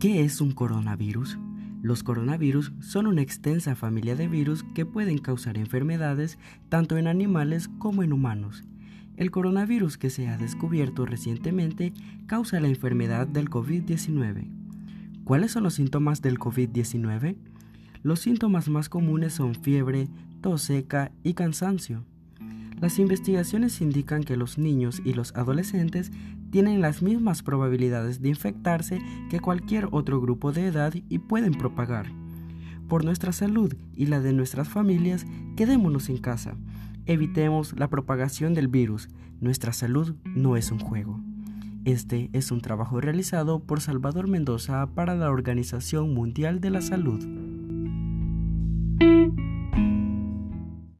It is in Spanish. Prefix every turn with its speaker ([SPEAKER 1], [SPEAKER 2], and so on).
[SPEAKER 1] ¿Qué es un coronavirus? Los coronavirus son una extensa familia de virus que pueden causar enfermedades tanto en animales como en humanos. El coronavirus que se ha descubierto recientemente causa la enfermedad del COVID-19. ¿Cuáles son los síntomas del COVID-19? Los síntomas más comunes son fiebre, tos seca y cansancio. Las investigaciones indican que los niños y los adolescentes tienen las mismas probabilidades de infectarse que cualquier otro grupo de edad y pueden propagar. Por nuestra salud y la de nuestras familias, quedémonos en casa. Evitemos la propagación del virus. Nuestra salud no es un juego. Este es un trabajo realizado por Salvador Mendoza para la Organización Mundial de la Salud.